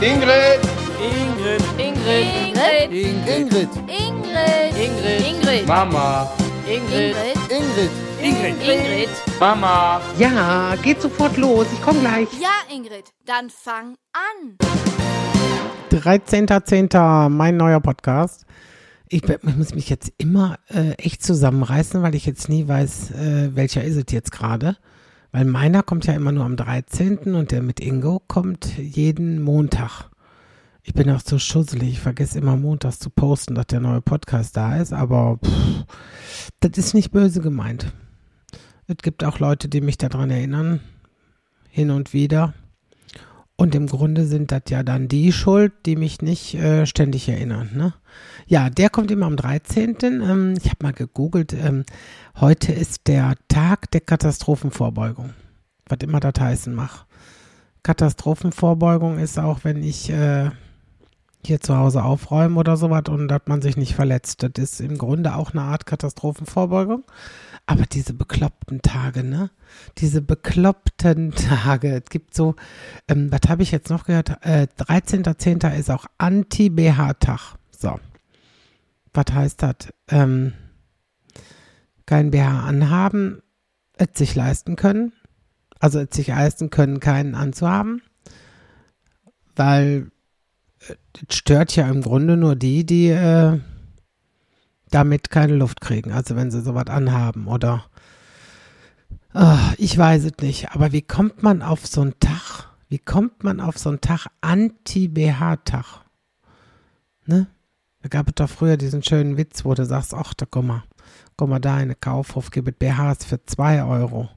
Ingrid. Ingrid. Ingrid. Ingrid. Ingrid. Ingrid. Ingrid. Mama. Ingrid. Ingrid. Ingrid. Ingrid. Mama. Ja, geht sofort los. Ich komme gleich. Ja, Ingrid, dann fang an. 13.10. mein neuer Podcast. Ich, ich muss mich jetzt immer äh, echt zusammenreißen, weil ich jetzt nie weiß, äh, welcher ist es jetzt gerade. Weil meiner kommt ja immer nur am 13. und der mit Ingo kommt jeden Montag. Ich bin auch so schusselig, ich vergesse immer montags zu posten, dass der neue Podcast da ist, aber pff, das ist nicht böse gemeint. Es gibt auch Leute, die mich daran erinnern, hin und wieder. Und im Grunde sind das ja dann die schuld, die mich nicht äh, ständig erinnern. Ne? Ja, der kommt immer am 13. Ähm, ich habe mal gegoogelt. Ähm, heute ist der Tag der Katastrophenvorbeugung. Was immer das heißen mag. Katastrophenvorbeugung ist auch, wenn ich äh, hier zu Hause aufräume oder sowas und dass man sich nicht verletzt. Das ist im Grunde auch eine Art Katastrophenvorbeugung. Aber diese bekloppten Tage, ne? Diese bekloppten Tage. Es gibt so, ähm, was habe ich jetzt noch gehört? Äh, 13.10. ist auch Anti-BH-Tag. So. Was heißt das? Ähm, kein BH anhaben, es sich leisten können. Also es sich leisten können, keinen anzuhaben. Weil äh, es stört ja im Grunde nur die, die äh, damit keine Luft kriegen. Also wenn sie sowas anhaben oder Ah, ich weiß es nicht. Aber wie kommt man auf so einen Tag? Wie kommt man auf so einen Tag Anti-BH-Tag? Ne? Da gab es doch früher diesen schönen Witz, wo du sagst, ach, da komm mal, komm mal da in den Kaufhof, gib es BHs für zwei Euro.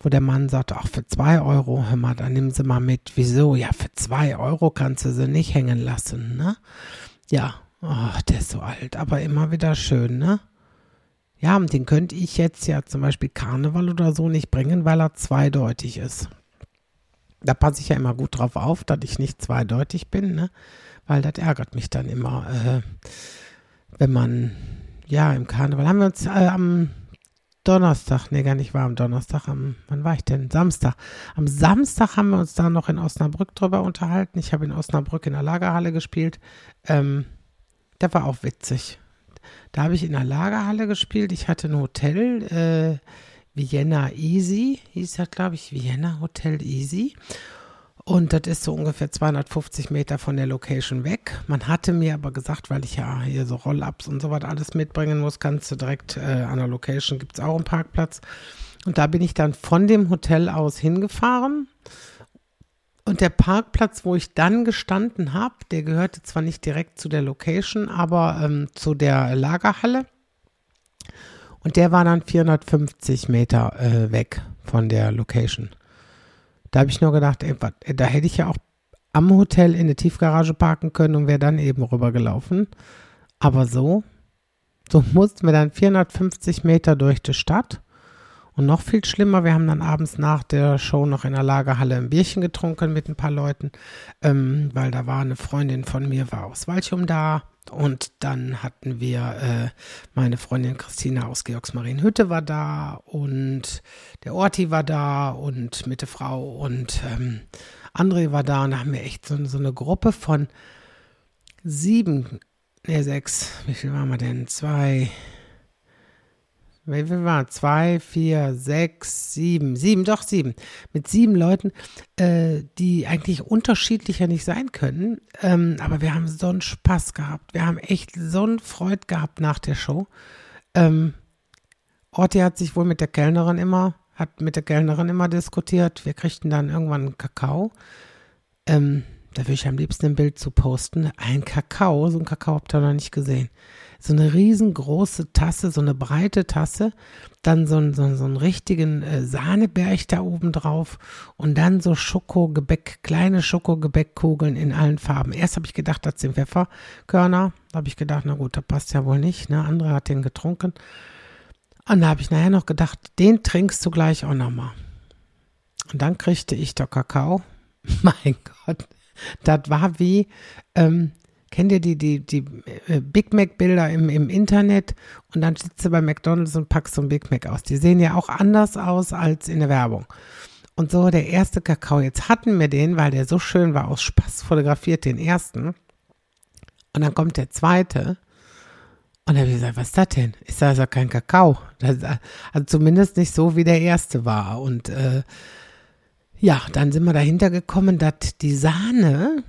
Wo der Mann sagt, ach, für zwei Euro, hör mal, dann nimm sie mal mit. Wieso? Ja, für zwei Euro kannst du sie nicht hängen lassen, ne? Ja, oh, der ist so alt, aber immer wieder schön, ne? Ja, und den könnte ich jetzt ja zum Beispiel Karneval oder so nicht bringen, weil er zweideutig ist. Da passe ich ja immer gut drauf auf, dass ich nicht zweideutig bin, ne? Weil das ärgert mich dann immer, äh, wenn man, ja, im Karneval haben wir uns äh, am Donnerstag, nee, gar nicht war am Donnerstag, am, wann war ich denn? Samstag. Am Samstag haben wir uns da noch in Osnabrück drüber unterhalten. Ich habe in Osnabrück in der Lagerhalle gespielt. Ähm, der war auch witzig. Da habe ich in der Lagerhalle gespielt. Ich hatte ein Hotel, äh, Vienna Easy, hieß das, glaube ich, Vienna Hotel Easy. Und das ist so ungefähr 250 Meter von der Location weg. Man hatte mir aber gesagt, weil ich ja hier so Roll-Ups und so was alles mitbringen muss, kannst du direkt äh, an der Location gibt es auch einen Parkplatz. Und da bin ich dann von dem Hotel aus hingefahren. Und der Parkplatz, wo ich dann gestanden habe, der gehörte zwar nicht direkt zu der Location, aber ähm, zu der Lagerhalle. Und der war dann 450 Meter äh, weg von der Location. Da habe ich nur gedacht, ey, wat, da hätte ich ja auch am Hotel in der Tiefgarage parken können und wäre dann eben rübergelaufen. Aber so, so mussten wir dann 450 Meter durch die Stadt. Und noch viel schlimmer, wir haben dann abends nach der Show noch in der Lagerhalle ein Bierchen getrunken mit ein paar Leuten, ähm, weil da war eine Freundin von mir, war aus Walchum da. Und dann hatten wir, äh, meine Freundin Christina aus Georgsmarienhütte war da und der Orti war da und mit der Frau und ähm, André war da und da haben wir echt so, so eine Gruppe von sieben, ne sechs, wie viel waren wir denn? Zwei, wie viel waren? Zwei, vier, sechs, sieben, sieben, doch sieben. Mit sieben Leuten, äh, die eigentlich unterschiedlicher nicht sein können. Ähm, aber wir haben so einen Spaß gehabt. Wir haben echt so einen Freude gehabt nach der Show. Ähm, Orti hat sich wohl mit der Kellnerin immer, hat mit der Kellnerin immer diskutiert. Wir kriegten dann irgendwann einen Kakao. Ähm, da würde ich am liebsten ein Bild zu posten. Ein Kakao, so ein Kakao habt ihr noch nicht gesehen so eine riesengroße Tasse, so eine breite Tasse, dann so, ein, so, so einen richtigen äh, Sahneberg da oben drauf und dann so Schokogebäck, kleine Schokogebäckkugeln in allen Farben. Erst habe ich gedacht, das sind Pfefferkörner. Da habe ich gedacht, na gut, das passt ja wohl nicht. Ne? Andere hat den getrunken. Und da habe ich nachher noch gedacht, den trinkst du gleich auch nochmal. Und dann kriegte ich der Kakao. mein Gott, das war wie, ähm, Kennt ihr die, die, die äh, Big Mac-Bilder im, im Internet und dann sitzt du bei McDonalds und packst so ein Big Mac aus. Die sehen ja auch anders aus als in der Werbung. Und so der erste Kakao. Jetzt hatten wir den, weil der so schön war, aus Spaß fotografiert, den ersten. Und dann kommt der zweite. Und dann habe ich gesagt, was ist das denn? Ist das ja kein Kakao. Das, also zumindest nicht so, wie der erste war. Und äh, ja, dann sind wir dahinter gekommen, dass die Sahne,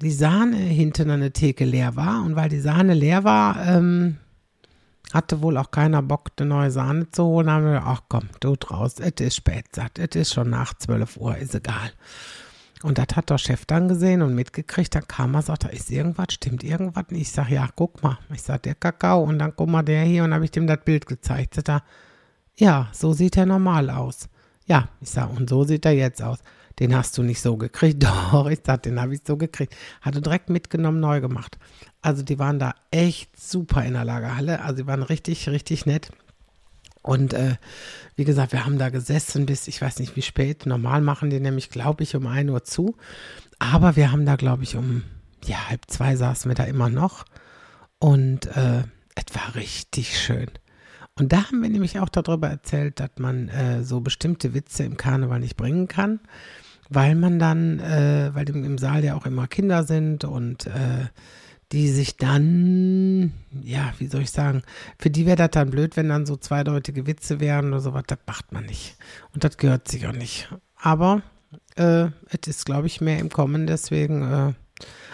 die Sahne hinten an der Theke leer war. Und weil die Sahne leer war, ähm, hatte wohl auch keiner Bock, eine neue Sahne zu holen. Haben wir, ach komm, du draus, es ist spät, sagt, es ist schon nach 12 Uhr, ist egal. Und das hat der Chef dann gesehen und mitgekriegt. Dann kam er, sagt, da ist irgendwas, stimmt irgendwas. Und ich sag, ja, guck mal. Ich sag, der Kakao. Und dann guck mal, der hier. Und habe ich dem das Bild gezeigt. Sagt er, ja, so sieht er normal aus. Ja, ich sag, und so sieht er jetzt aus. Den hast du nicht so gekriegt. Doch, ich sag, den habe ich so gekriegt. Hatte direkt mitgenommen, neu gemacht. Also die waren da echt super in der Lagerhalle. Also die waren richtig, richtig nett. Und äh, wie gesagt, wir haben da gesessen bis, ich weiß nicht wie spät. Normal machen die nämlich, glaube ich, um 1 Uhr zu. Aber wir haben da, glaube ich, um ja, halb zwei saßen wir da immer noch. Und äh, es war richtig schön. Und da haben wir nämlich auch darüber erzählt, dass man äh, so bestimmte Witze im Karneval nicht bringen kann, weil man dann, äh, weil im, im, Saal ja auch immer Kinder sind und äh, die sich dann, ja, wie soll ich sagen, für die wäre das dann blöd, wenn dann so zweideutige Witze wären oder sowas, das macht man nicht. Und das gehört sich auch nicht. Aber äh, es ist, glaube ich, mehr im Kommen, deswegen, äh,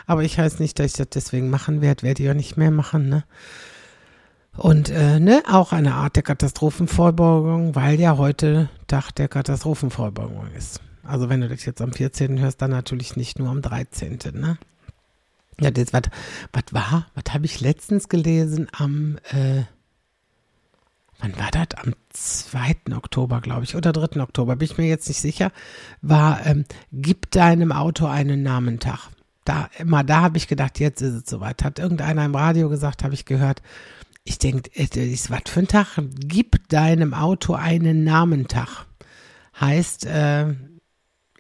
aber ich heiße nicht, dass ich das deswegen machen werde, werde ich auch nicht mehr machen, ne? Und äh, ne, auch eine Art der Katastrophenvorbeugung, weil ja heute Tag der Katastrophenvorbeugung ist. Also wenn du das jetzt am 14. hörst, dann natürlich nicht nur am 13. Ne? Ja, das, was, war? Was habe ich letztens gelesen am, äh, wann war das? Am 2. Oktober, glaube ich, oder 3. Oktober, bin ich mir jetzt nicht sicher, war, ähm, gib deinem Auto einen Namentag. Da, immer da habe ich gedacht, jetzt ist es soweit. Hat irgendeiner im Radio gesagt, habe ich gehört. Ich denke, ist was für ein Tag. Gib deinem Auto einen Namentag. Heißt, äh,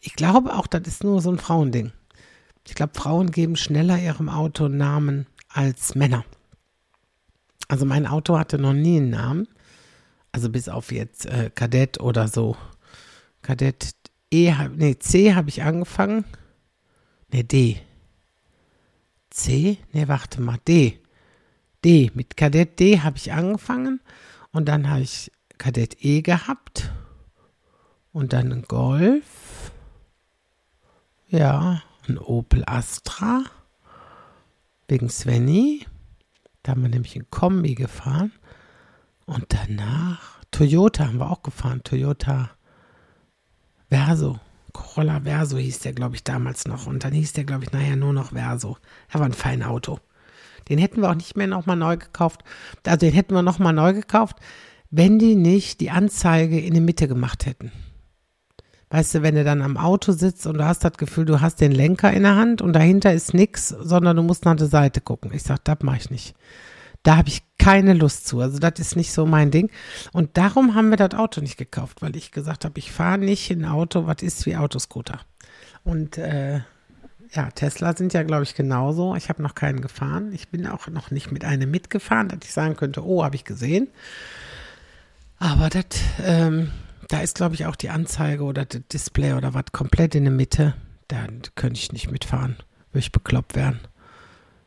ich glaube auch, das ist nur so ein Frauending. Ich glaube, Frauen geben schneller ihrem Auto Namen als Männer. Also mein Auto hatte noch nie einen Namen. Also bis auf jetzt äh, Kadett oder so. Kadett E, nee, C habe ich angefangen. Nee, D. C? Nee, warte mal, D. D. Mit Kadett D habe ich angefangen und dann habe ich Kadett E gehabt und dann ein Golf. Ja, ein Opel Astra wegen Svenny. Da haben wir nämlich ein Kombi gefahren. Und danach Toyota haben wir auch gefahren. Toyota Verso. Corolla Verso hieß der, glaube ich, damals noch. Und dann hieß der, glaube ich, nachher nur noch Verso. Er war ein feines Auto. Den hätten wir auch nicht mehr nochmal neu gekauft. Also den hätten wir nochmal neu gekauft, wenn die nicht die Anzeige in die Mitte gemacht hätten. Weißt du, wenn du dann am Auto sitzt und du hast das Gefühl, du hast den Lenker in der Hand und dahinter ist nichts, sondern du musst nach der Seite gucken. Ich sag, das mache ich nicht. Da habe ich keine Lust zu. Also das ist nicht so mein Ding. Und darum haben wir das Auto nicht gekauft, weil ich gesagt habe, ich fahre nicht in Auto, was ist wie Autoscooter. Und äh, ja, Tesla sind ja, glaube ich, genauso. Ich habe noch keinen gefahren. Ich bin auch noch nicht mit einem mitgefahren, dass ich sagen könnte, oh, habe ich gesehen. Aber das, ähm, da ist, glaube ich, auch die Anzeige oder das Display oder was komplett in der Mitte. Da könnte ich nicht mitfahren. Würde ich bekloppt werden.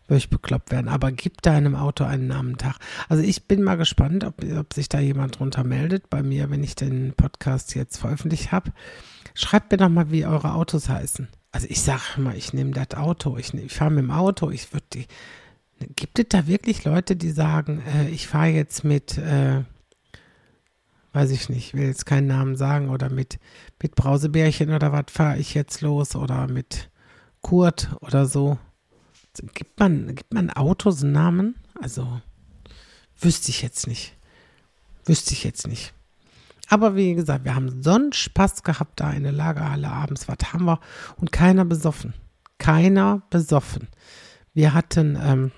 Würde ich bekloppt werden. Aber gib deinem Auto einen Namentag. Also ich bin mal gespannt, ob, ob sich da jemand drunter meldet bei mir, wenn ich den Podcast jetzt veröffentlicht habe. Schreibt mir doch mal, wie eure Autos heißen. Also ich sage mal, ich nehme das Auto, ich, ich fahre mit dem Auto, ich würde die. Gibt es da wirklich Leute, die sagen, äh, ich fahre jetzt mit, äh, weiß ich nicht, will jetzt keinen Namen sagen, oder mit, mit Brausebärchen oder was fahre ich jetzt los oder mit Kurt oder so. Gibt man, gibt man Autos einen Namen? Also, wüsste ich jetzt nicht. Wüsste ich jetzt nicht. Aber wie gesagt, wir haben so einen Spaß gehabt da in der Lagerhalle abends. Was haben wir? Und keiner besoffen. Keiner besoffen. Wir hatten, ähm,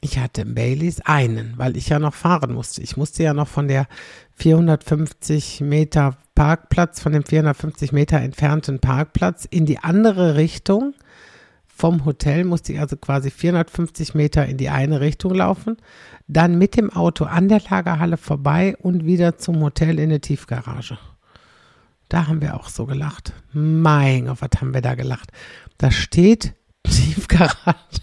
ich hatte Baileys einen, weil ich ja noch fahren musste. Ich musste ja noch von der 450 Meter Parkplatz, von dem 450 Meter entfernten Parkplatz in die andere Richtung. Vom Hotel musste ich also quasi 450 Meter in die eine Richtung laufen, dann mit dem Auto an der Lagerhalle vorbei und wieder zum Hotel in der Tiefgarage. Da haben wir auch so gelacht. Mein Gott, was haben wir da gelacht? Da steht Tiefgarage.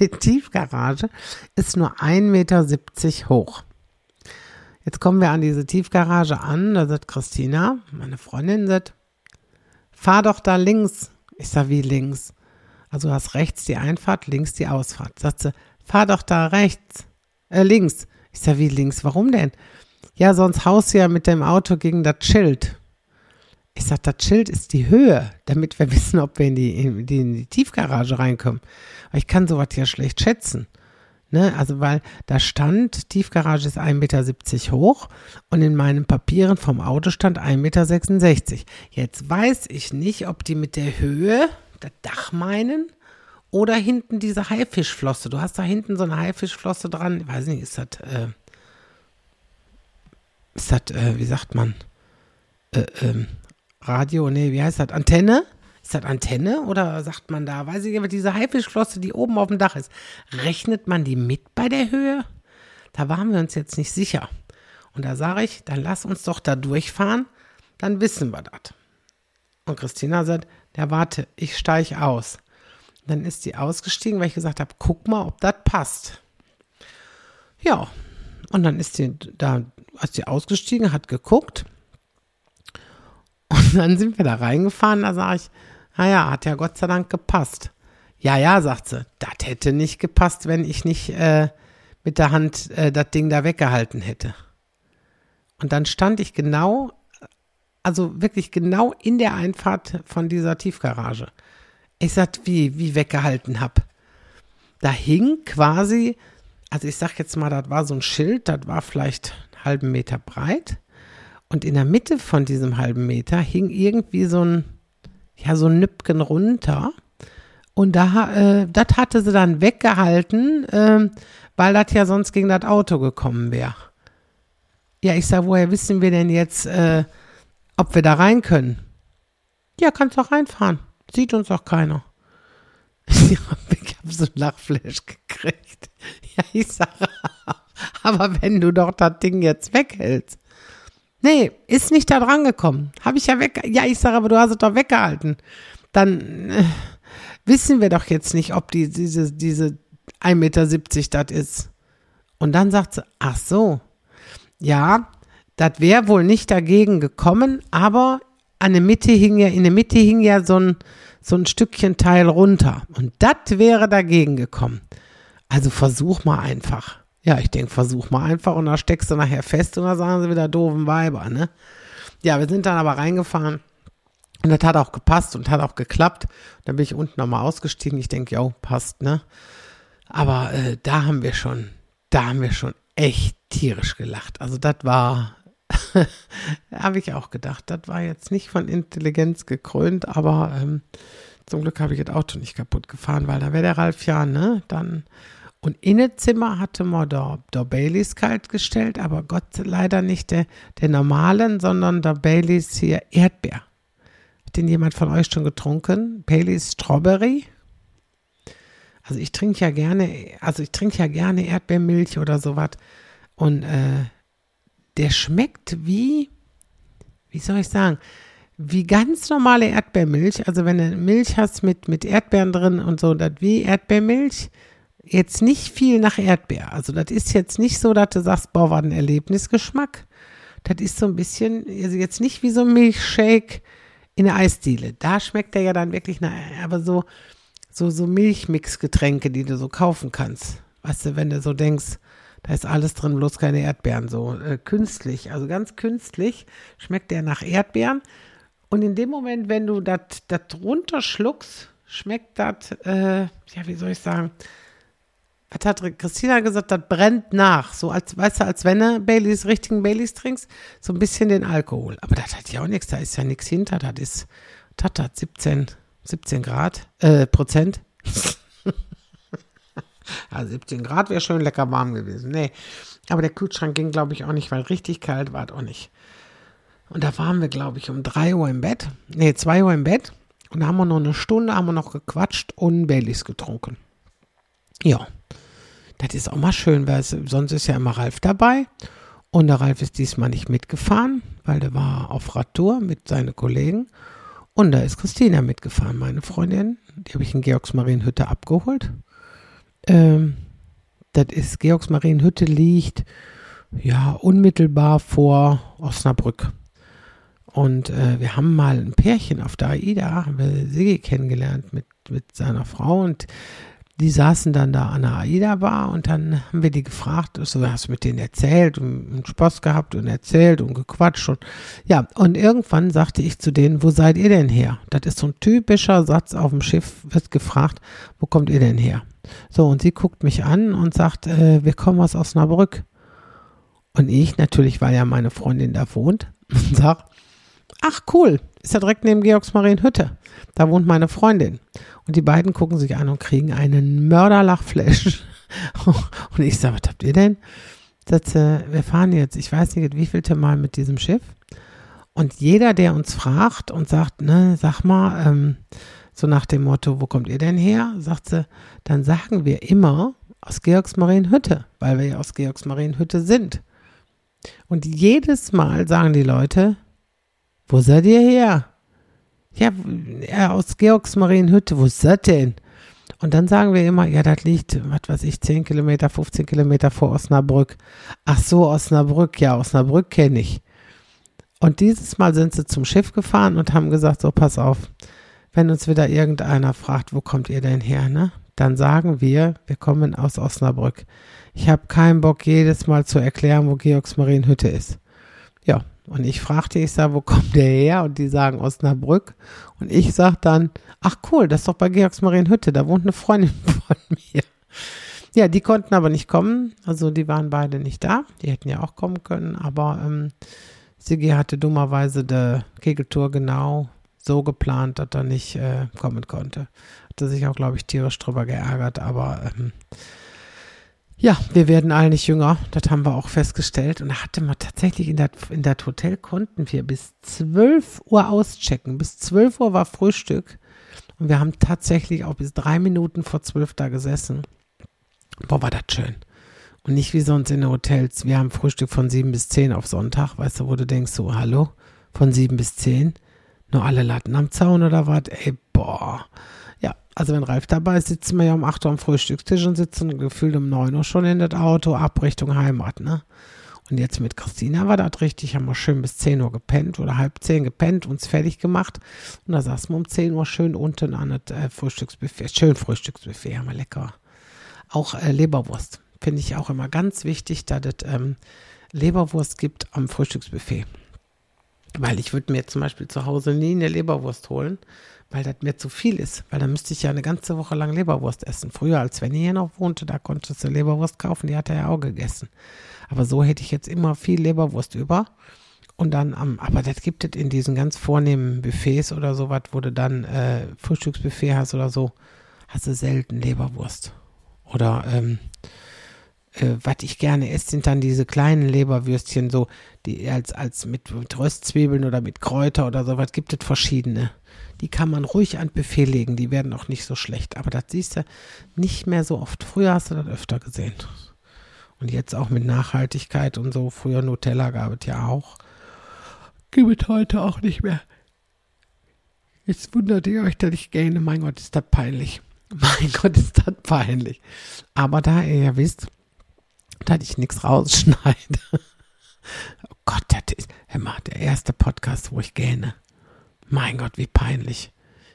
Die Tiefgarage ist nur 1,70 Meter hoch. Jetzt kommen wir an diese Tiefgarage an. Da sagt Christina, meine Freundin, sagt, fahr doch da links. Ich sag, wie links? Also du hast rechts die Einfahrt, links die Ausfahrt. Sagt sie, fahr doch da rechts, äh, links. Ich sag, wie links? Warum denn? Ja, sonst haust du ja mit dem Auto gegen das Schild. Ich sag, das Schild ist die Höhe, damit wir wissen, ob wir in die, in die, in die Tiefgarage reinkommen. Aber ich kann sowas ja schlecht schätzen. Ne? Also, weil da stand, Tiefgarage ist 1,70 Meter hoch und in meinen Papieren vom Auto stand 1,66 Meter. Jetzt weiß ich nicht, ob die mit der Höhe das Dach meinen oder hinten diese Haifischflosse. Du hast da hinten so eine Haifischflosse dran. Ich weiß nicht, ist das, äh, ist das, äh, wie sagt man? Äh, ähm, Radio, nee, wie heißt das? Antenne? Ist das Antenne oder sagt man da, weiß ich aber, diese Haifischflosse, die oben auf dem Dach ist, rechnet man die mit bei der Höhe? Da waren wir uns jetzt nicht sicher. Und da sage ich, dann lass uns doch da durchfahren, dann wissen wir das. Und Christina sagt, ja warte, ich steige aus. Dann ist sie ausgestiegen, weil ich gesagt habe, guck mal, ob das passt. Ja, und dann ist sie da, ist sie ausgestiegen, hat geguckt. Und dann sind wir da reingefahren, da sage ich, naja, hat ja Gott sei Dank gepasst. Ja, ja, sagt sie, das hätte nicht gepasst, wenn ich nicht äh, mit der Hand äh, das Ding da weggehalten hätte. Und dann stand ich genau, also wirklich genau in der Einfahrt von dieser Tiefgarage. Ich sag, wie, wie weggehalten hab. Da hing quasi, also ich sag jetzt mal, das war so ein Schild, das war vielleicht einen halben Meter breit. Und in der Mitte von diesem halben Meter hing irgendwie so ein, ja, so Nüppchen runter. Und da, äh, das hatte sie dann weggehalten, äh, weil das ja sonst gegen das Auto gekommen wäre. Ja, ich sag, woher wissen wir denn jetzt, äh, ob wir da rein können? Ja, kannst doch reinfahren. Sieht uns doch keiner. ich habe so ein Lachflash gekriegt. Ja, ich sage, aber wenn du doch das Ding jetzt weghältst. Nee, ist nicht da dran gekommen. Habe ich ja weg. Ja, ich sage, aber du hast es doch weggehalten. Dann äh, wissen wir doch jetzt nicht, ob die, diese, diese 1,70 Meter das ist. Und dann sagt sie, ach so, ja, das wäre wohl nicht dagegen gekommen, aber an der Mitte hing ja, in der Mitte hing ja so ein, so ein Stückchen Teil runter. Und das wäre dagegen gekommen. Also versuch mal einfach. Ja, ich denke, versuch mal einfach und da steckst du nachher fest und da sagen sie wieder doofen Weiber, ne? Ja, wir sind dann aber reingefahren und das hat auch gepasst und hat auch geklappt. Dann bin ich unten nochmal ausgestiegen. Ich denke, ja, passt, ne? Aber äh, da haben wir schon, da haben wir schon echt tierisch gelacht. Also das war, habe ich auch gedacht, das war jetzt nicht von Intelligenz gekrönt, aber ähm, zum Glück habe ich das Auto nicht kaputt gefahren, weil da wäre der Ralf ja, ne? Dann und in das Zimmer hatte man da, da Baileys kalt gestellt, aber Gott leider nicht der, der normalen, sondern der Baileys hier Erdbeer. Hat den jemand von euch schon getrunken? Baileys Strawberry? Also ich trinke ja gerne, also ich trinke ja gerne Erdbeermilch oder sowas. Und äh, der schmeckt wie, wie soll ich sagen, wie ganz normale Erdbeermilch. Also wenn du Milch hast mit, mit Erdbeeren drin und so, das wie Erdbeermilch jetzt nicht viel nach Erdbeer. Also das ist jetzt nicht so, dass du sagst, boah, war ein Erlebnisgeschmack. Das ist so ein bisschen, also jetzt nicht wie so ein Milchshake in der Eisdiele. Da schmeckt er ja dann wirklich nach, aber so, so, so Milchmixgetränke, die du so kaufen kannst. Weißt du, wenn du so denkst, da ist alles drin, bloß keine Erdbeeren, so äh, künstlich, also ganz künstlich schmeckt der nach Erdbeeren. Und in dem Moment, wenn du das runterschluckst, schmeckt das, äh, ja, wie soll ich sagen, was hat Christina gesagt, das brennt nach. So als, weißt du, als wenn du Baileys, richtigen Baileys trinkst, so ein bisschen den Alkohol. Aber das hat ja auch nichts, da ist ja nichts hinter. Das ist, das hat 17, 17 Grad, äh, Prozent. ja, 17 Grad wäre schön lecker warm gewesen. Nee, aber der Kühlschrank ging, glaube ich, auch nicht, weil richtig kalt war es auch nicht. Und da waren wir, glaube ich, um 3 Uhr im Bett. Nee, 2 Uhr im Bett. Und da haben wir noch eine Stunde, haben wir noch gequatscht und Baileys getrunken. Ja. Das ist auch mal schön, weil es, sonst ist ja immer Ralf dabei. Und der Ralf ist diesmal nicht mitgefahren, weil der war auf Radtour mit seinen Kollegen. Und da ist Christina mitgefahren, meine Freundin. Die habe ich in Georgsmarienhütte abgeholt. Ähm, das ist Georgsmarienhütte liegt ja unmittelbar vor Osnabrück. Und äh, wir haben mal ein Pärchen auf der AIDA, haben wir Sigi kennengelernt mit, mit seiner Frau und die saßen dann da an der AIDA-Bar und dann haben wir die gefragt, so hast du mit denen erzählt und Spaß gehabt und erzählt und gequatscht und ja, und irgendwann sagte ich zu denen, wo seid ihr denn her? Das ist so ein typischer Satz auf dem Schiff, wird gefragt, wo kommt ihr denn her? So, und sie guckt mich an und sagt, äh, wir kommen aus Osnabrück. Und ich, natürlich, weil ja meine Freundin da wohnt, sag, ach cool, ist ja direkt neben Georgsmarienhütte. Da wohnt meine Freundin. Die beiden gucken sich an und kriegen einen Mörderlachflash. und ich sage, was habt ihr denn? Das, äh, wir fahren jetzt, ich weiß nicht, wie vielte Mal mit diesem Schiff. Und jeder, der uns fragt und sagt, ne, sag mal, ähm, so nach dem Motto, wo kommt ihr denn her? Sagt sie, dann sagen wir immer aus Georgsmarienhütte, weil wir ja aus Georgsmarienhütte sind. Und jedes Mal sagen die Leute, wo seid ihr her? Ja, aus Georgsmarienhütte, wo ist das denn? Und dann sagen wir immer, ja, das liegt, was weiß ich, 10 Kilometer, 15 Kilometer vor Osnabrück. Ach so, Osnabrück, ja, Osnabrück kenne ich. Und dieses Mal sind sie zum Schiff gefahren und haben gesagt, so, pass auf, wenn uns wieder irgendeiner fragt, wo kommt ihr denn her, ne? Dann sagen wir, wir kommen aus Osnabrück. Ich habe keinen Bock, jedes Mal zu erklären, wo Georgsmarienhütte ist. Und ich fragte, ich sage, wo kommt der her? Und die sagen Osnabrück. Und ich sage dann, ach cool, das ist doch bei Georgsmarienhütte, da wohnt eine Freundin von mir. Ja, die konnten aber nicht kommen. Also die waren beide nicht da. Die hätten ja auch kommen können. Aber ähm, Sigi hatte dummerweise die Kegeltour genau so geplant, dass er nicht äh, kommen konnte. Hatte sich auch, glaube ich, tierisch drüber geärgert. Aber ähm, ja, wir werden alle nicht jünger, das haben wir auch festgestellt. Und da hatte man tatsächlich in das in dat Hotel konnten wir bis 12 Uhr auschecken. Bis 12 Uhr war Frühstück. Und wir haben tatsächlich auch bis drei Minuten vor 12 da gesessen. Boah, war das schön. Und nicht wie sonst in den Hotels. Wir haben Frühstück von 7 bis 10 auf Sonntag, weißt du, wo du denkst, so, hallo, von 7 bis 10. Nur alle Latten am Zaun oder was? Ey, boah. Also wenn Ralf dabei ist, sitzen wir ja um 8 Uhr am Frühstückstisch und sitzen gefühlt um 9 Uhr schon in das Auto ab Richtung Heimat, ne? Und jetzt mit Christina war das richtig, haben wir schön bis 10 Uhr gepennt oder halb 10 gepennt, uns fertig gemacht. Und da saßen wir um 10 Uhr schön unten an das äh, Frühstücksbuffet. Schön Frühstücksbuffet, haben wir lecker. Auch äh, Leberwurst. Finde ich auch immer ganz wichtig, dass es ähm, Leberwurst gibt am Frühstücksbuffet. Weil ich würde mir zum Beispiel zu Hause nie eine Leberwurst holen, weil das mir zu viel ist. Weil dann müsste ich ja eine ganze Woche lang Leberwurst essen. Früher, als wenn ich hier noch wohnte, da konntest du Leberwurst kaufen, die hat er ja auch gegessen. Aber so hätte ich jetzt immer viel Leberwurst über. Und dann am, aber das gibt es in diesen ganz vornehmen Buffets oder sowas, wo du dann äh, Frühstücksbuffet hast oder so, hast du selten Leberwurst. Oder ähm, äh, was ich gerne esse, sind dann diese kleinen Leberwürstchen, so, die als, als mit, mit Röstzwiebeln oder mit Kräuter oder sowas gibt es verschiedene die kann man ruhig an Befehl legen, die werden auch nicht so schlecht. Aber das siehst du nicht mehr so oft. Früher hast du das öfter gesehen. Und jetzt auch mit Nachhaltigkeit und so. Früher Nutella gab es ja auch. Gibt es heute auch nicht mehr. Jetzt wundert ihr euch, dass ich gähne. Mein Gott, ist das peinlich. Mein Gott, ist das peinlich. Aber da ihr ja wisst, dass ich nichts rausschneide. Oh Gott, das ist, mal, der erste Podcast, wo ich gähne. Mein Gott, wie peinlich.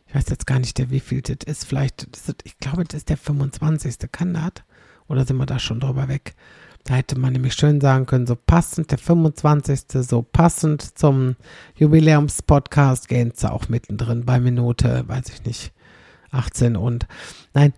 Ich weiß jetzt gar nicht, der wie viel das ist. Vielleicht, das ist, ich glaube, das ist der 25. Kann das? Oder sind wir da schon drüber weg? Da hätte man nämlich schön sagen können, so passend, der 25. so passend zum Jubiläumspodcast gehen sie auch mittendrin bei Minute, weiß ich nicht, 18 und nein,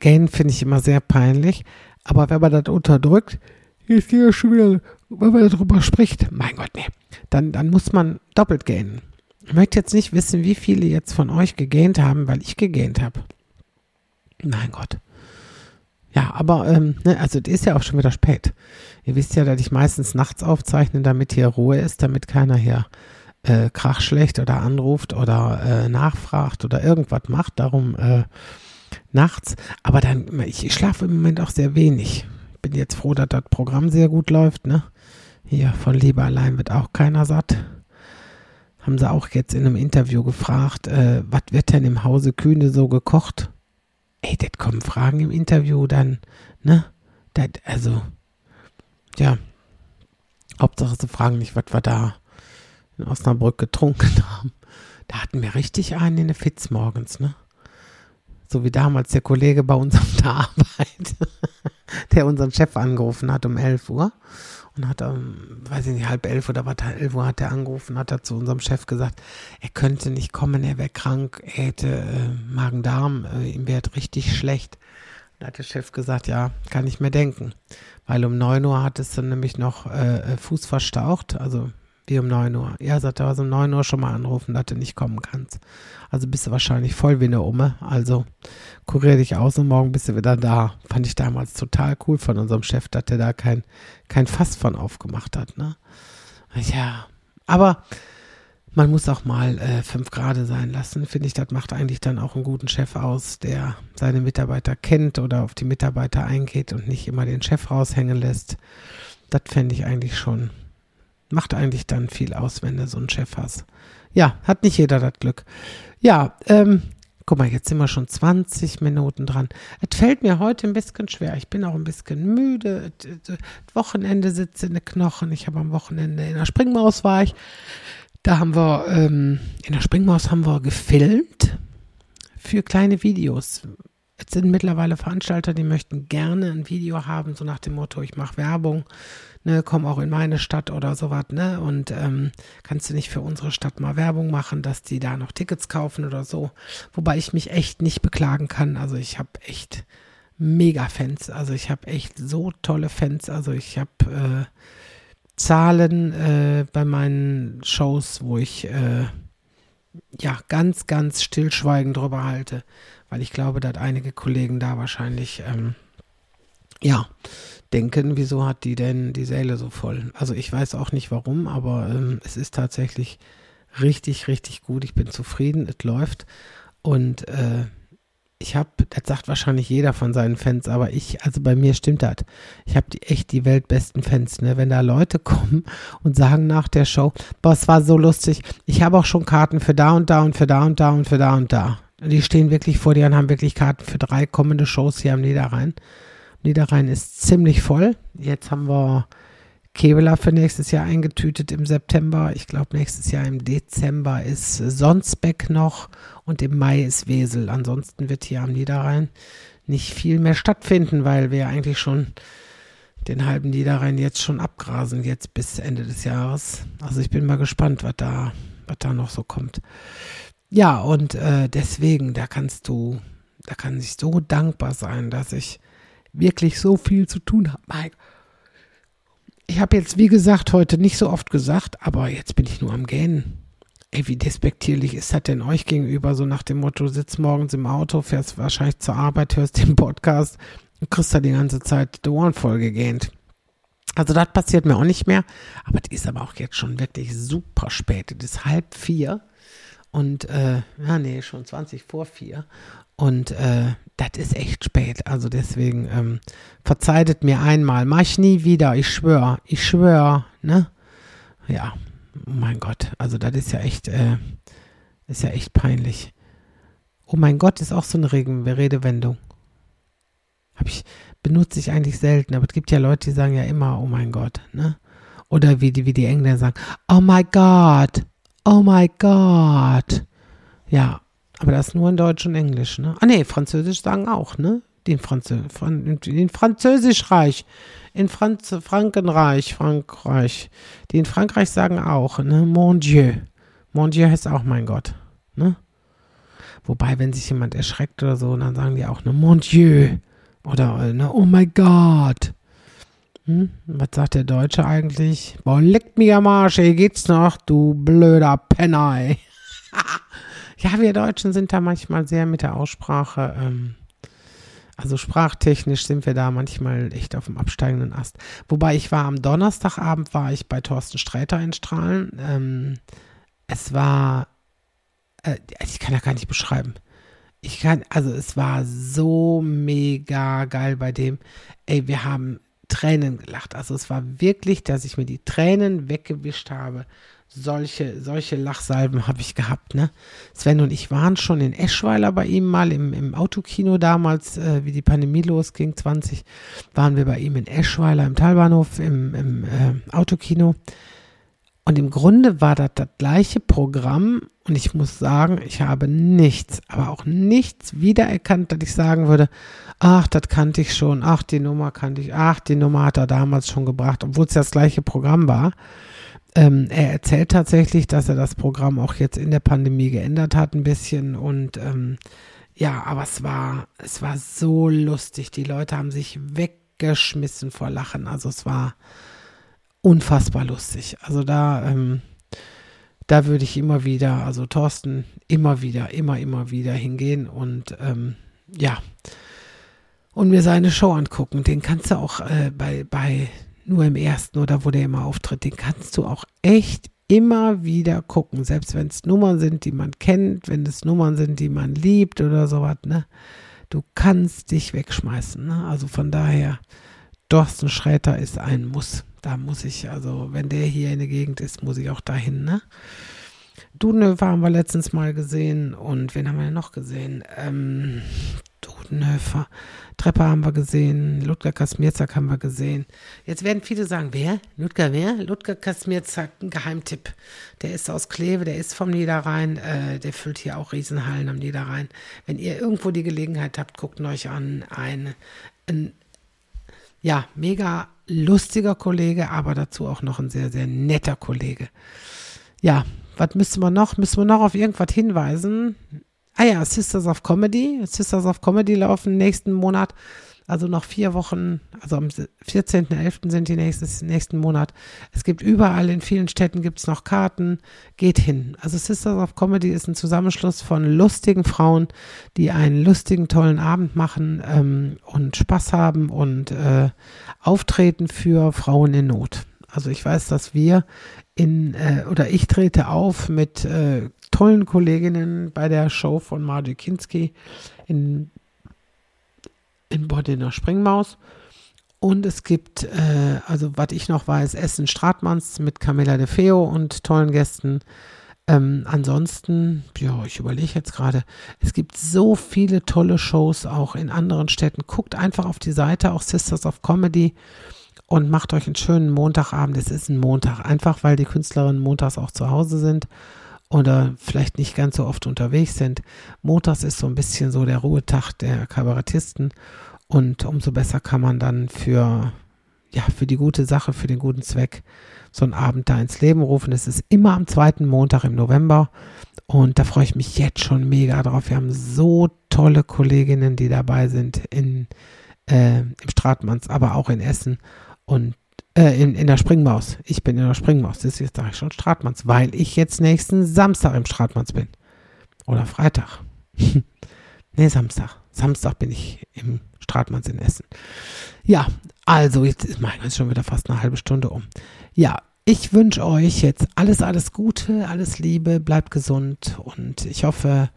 gehen finde ich immer sehr peinlich, aber wenn man das unterdrückt, ist hier schon wieder, wenn man darüber spricht, mein Gott, nee, dann, dann muss man doppelt gähnen. Ich möchte jetzt nicht wissen, wie viele jetzt von euch gegähnt haben, weil ich gegähnt habe. Mein Gott. Ja, aber, ähm, ne, also es ist ja auch schon wieder spät. Ihr wisst ja, dass ich meistens nachts aufzeichne, damit hier Ruhe ist, damit keiner hier äh, krachschlecht oder anruft oder äh, nachfragt oder irgendwas macht. Darum äh, nachts. Aber dann, ich, schlafe im Moment auch sehr wenig. Bin jetzt froh, dass das Programm sehr gut läuft, ne? Hier von Liebe allein wird auch keiner satt. Haben sie auch jetzt in einem Interview gefragt, äh, was wird denn im Hause Kühne so gekocht? Ey, das kommen Fragen im Interview dann, ne? Das, also, ja. Hauptsache, sie fragen nicht, was wir da in Osnabrück getrunken haben. Da hatten wir richtig einen in der Fitz morgens, ne? So wie damals der Kollege bei uns auf der Arbeit, der unseren Chef angerufen hat um 11 Uhr und hat, um, weiß ich nicht, halb elf oder was, elf Uhr hat er angerufen, hat er zu unserem Chef gesagt, er könnte nicht kommen, er wäre krank, er hätte äh, Magen-Darm, äh, ihm wäre richtig schlecht. Da hat der Chef gesagt, ja, kann ich mir denken. Weil um 9 Uhr hat es dann nämlich noch äh, äh Fuß verstaucht, also wie um 9 Uhr. Ja, sagt er, also um 9 Uhr schon mal anrufen, dass du nicht kommen kannst. Also bist du wahrscheinlich voll wie eine Umme. Also kurier dich aus und morgen bist du wieder da. Fand ich damals total cool von unserem Chef, dass der da kein, kein Fass von aufgemacht hat. Ne? Ja, aber man muss auch mal äh, fünf Grade sein lassen, finde ich. Das macht eigentlich dann auch einen guten Chef aus, der seine Mitarbeiter kennt oder auf die Mitarbeiter eingeht und nicht immer den Chef raushängen lässt. Das fände ich eigentlich schon, macht eigentlich dann viel aus, wenn du so einen Chef hast. Ja, hat nicht jeder das Glück. Ja, ähm, guck mal, jetzt sind wir schon 20 Minuten dran. Es fällt mir heute ein bisschen schwer. Ich bin auch ein bisschen müde. Das Wochenende sitze in den Knochen. Ich habe am Wochenende in der Springmaus war ich. Da haben wir, ähm, in der Springmaus haben wir gefilmt für kleine Videos. Es sind mittlerweile Veranstalter, die möchten gerne ein Video haben, so nach dem Motto, ich mache Werbung ne, komm auch in meine Stadt oder sowas, ne? Und ähm, kannst du nicht für unsere Stadt mal Werbung machen, dass die da noch Tickets kaufen oder so. Wobei ich mich echt nicht beklagen kann. Also ich habe echt mega Fans. Also ich habe echt so tolle Fans. Also ich habe äh, Zahlen äh, bei meinen Shows, wo ich äh, ja ganz, ganz stillschweigend drüber halte, weil ich glaube, dass einige Kollegen da wahrscheinlich ähm, ja denken, wieso hat die denn die Säle so voll? Also ich weiß auch nicht warum, aber ähm, es ist tatsächlich richtig, richtig gut. Ich bin zufrieden, es läuft. Und äh, ich habe, das sagt wahrscheinlich jeder von seinen Fans, aber ich, also bei mir stimmt das. Ich habe die, echt die weltbesten Fans, ne? Wenn da Leute kommen und sagen nach der Show, boah, es war so lustig, ich habe auch schon Karten für da und da und für da und da und für da und da. Die stehen wirklich vor dir und haben wirklich Karten für drei kommende Shows hier am Niederrhein. Niederrhein ist ziemlich voll. Jetzt haben wir Kevela für nächstes Jahr eingetütet im September. Ich glaube, nächstes Jahr im Dezember ist Sonsbeck noch und im Mai ist Wesel. Ansonsten wird hier am Niederrhein nicht viel mehr stattfinden, weil wir eigentlich schon den halben Niederrhein jetzt schon abgrasen, jetzt bis Ende des Jahres. Also ich bin mal gespannt, was da, was da noch so kommt. Ja, und äh, deswegen, da kannst du, da kann ich so dankbar sein, dass ich wirklich so viel zu tun habe. Mike. Ich habe jetzt, wie gesagt, heute nicht so oft gesagt, aber jetzt bin ich nur am Gähnen. Ey, wie despektierlich ist das denn euch gegenüber? So nach dem Motto, sitzt morgens im Auto, fährst wahrscheinlich zur Arbeit, hörst den Podcast und kriegst da die ganze Zeit die Ohren voll gegähnt. Also das passiert mir auch nicht mehr, aber es ist aber auch jetzt schon wirklich super spät. Es ist halb vier und, äh, ja, nee, schon 20 vor vier. Und äh, das ist echt spät. Also deswegen ähm, verzeiht mir einmal. Mach ich nie wieder. Ich schwör. Ich schwör. Ne? Ja. Oh mein Gott. Also das ist ja echt, äh, ist ja echt peinlich. Oh mein Gott ist auch so eine Redewendung. Hab ich, benutze ich eigentlich selten, aber es gibt ja Leute, die sagen ja immer, oh mein Gott, ne? Oder wie die, wie die Engländer sagen, oh my God, oh my God. Ja, aber das nur in Deutsch und Englisch, ne? Ah, nee, Französisch sagen auch, ne? Den, Franzö Fran den Französischreich, in Franz Frankenreich, Frankreich. Die in Frankreich sagen auch, ne? Mon Dieu. Mon Dieu heißt auch mein Gott, ne? Wobei, wenn sich jemand erschreckt oder so, dann sagen die auch, ne? Mon Dieu. Oder, ne? Oh mein Gott. Hm? Was sagt der Deutsche eigentlich? Boah, leck mich am Arsch, ey, geht's noch, du blöder Penner, Ja, wir Deutschen sind da manchmal sehr mit der Aussprache, ähm, also sprachtechnisch sind wir da manchmal echt auf dem absteigenden Ast. Wobei ich war am Donnerstagabend, war ich bei Thorsten Sträter in Strahlen. Ähm, es war, äh, ich kann ja gar nicht beschreiben. Ich kann, also es war so mega geil bei dem. Ey, wir haben Tränen gelacht. Also es war wirklich, dass ich mir die Tränen weggewischt habe. Solche, solche Lachsalben habe ich gehabt, ne? Sven und ich waren schon in Eschweiler bei ihm mal im, im Autokino damals, äh, wie die Pandemie losging, 20, waren wir bei ihm in Eschweiler im Talbahnhof im, im äh, Autokino. Und im Grunde war das das gleiche Programm und ich muss sagen, ich habe nichts, aber auch nichts wiedererkannt, dass ich sagen würde, ach, das kannte ich schon, ach, die Nummer kannte ich, ach, die Nummer hat er damals schon gebracht, obwohl es ja das gleiche Programm war. Ähm, er erzählt tatsächlich, dass er das Programm auch jetzt in der Pandemie geändert hat ein bisschen und ähm, ja, aber es war, es war so lustig. Die Leute haben sich weggeschmissen vor Lachen. Also es war, unfassbar lustig. Also da, ähm, da würde ich immer wieder, also Thorsten, immer wieder, immer, immer wieder hingehen und ähm, ja, und mir seine Show angucken. Den kannst du auch äh, bei, bei nur im ersten oder wo der immer auftritt, den kannst du auch echt immer wieder gucken, selbst wenn es Nummern sind, die man kennt, wenn es Nummern sind, die man liebt oder sowas, ne? Du kannst dich wegschmeißen, ne? Also von daher, Thorsten Schräter ist ein Muss. Da muss ich, also wenn der hier in der Gegend ist, muss ich auch dahin, ne? Dudenhöfer haben wir letztens mal gesehen und wen haben wir noch gesehen? Ähm, Dudenhöfer, Trepper haben wir gesehen, Ludger Kasmierzak haben wir gesehen. Jetzt werden viele sagen, wer? Ludger wer? Ludger Kasmierzak, ein Geheimtipp. Der ist aus Kleve, der ist vom Niederrhein, äh, der füllt hier auch Riesenhallen am Niederrhein. Wenn ihr irgendwo die Gelegenheit habt, guckt euch an, ein, ein ja, mega lustiger Kollege, aber dazu auch noch ein sehr, sehr netter Kollege. Ja, was müsste man noch? Müssen wir noch auf irgendwas hinweisen? Ah ja, Sisters of Comedy. Sisters of Comedy laufen nächsten Monat. Also noch vier Wochen, also am 14.11. sind die nächstes, nächsten Monat. Es gibt überall in vielen Städten gibt es noch Karten. Geht hin. Also Sisters of Comedy ist ein Zusammenschluss von lustigen Frauen, die einen lustigen, tollen Abend machen ähm, und Spaß haben und äh, auftreten für Frauen in Not. Also ich weiß, dass wir in, äh, oder ich trete auf mit äh, tollen Kolleginnen bei der Show von Margie Kinski in in Bordener Springmaus. Und es gibt, äh, also was ich noch weiß, Essen Stratmanns mit Camilla de Feo und tollen Gästen. Ähm, ansonsten, ja, ich überlege jetzt gerade, es gibt so viele tolle Shows auch in anderen Städten. Guckt einfach auf die Seite, auch Sisters of Comedy und macht euch einen schönen Montagabend. Es ist ein Montag, einfach weil die Künstlerinnen montags auch zu Hause sind oder vielleicht nicht ganz so oft unterwegs sind. Montags ist so ein bisschen so der Ruhetag der Kabarettisten und umso besser kann man dann für, ja, für die gute Sache, für den guten Zweck so einen Abend da ins Leben rufen. Es ist immer am zweiten Montag im November und da freue ich mich jetzt schon mega drauf. Wir haben so tolle Kolleginnen, die dabei sind in, äh, im Stratmanns, aber auch in Essen und äh, in, in der Springmaus. Ich bin in der Springmaus. Das ist jetzt ich schon Stratmanns, weil ich jetzt nächsten Samstag im Stratmanns bin. Oder Freitag. nee, Samstag. Samstag bin ich im Stratmanns in Essen. Ja, also jetzt ist mein schon wieder fast eine halbe Stunde um. Ja, ich wünsche euch jetzt alles, alles Gute, alles Liebe, bleibt gesund und ich hoffe,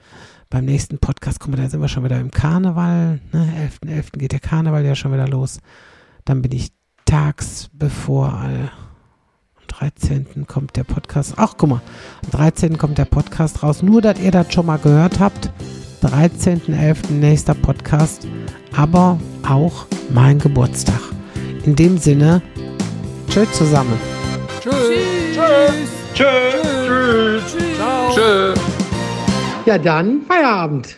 beim nächsten Podcast, guck mal, da sind wir schon wieder im Karneval. Ne? 11.11. .11. geht der Karneval ja schon wieder los. Dann bin ich tags bevor am 13. kommt der Podcast. Ach, guck mal, am 13. kommt der Podcast raus. Nur, dass ihr das schon mal gehört habt. 13.11. nächster Podcast, aber auch mein Geburtstag. In dem Sinne, tschüss zusammen. Tschüss. Tschüss. Tschüss. Tschüss. Tschüss. Tschüss. Ja, dann Feierabend.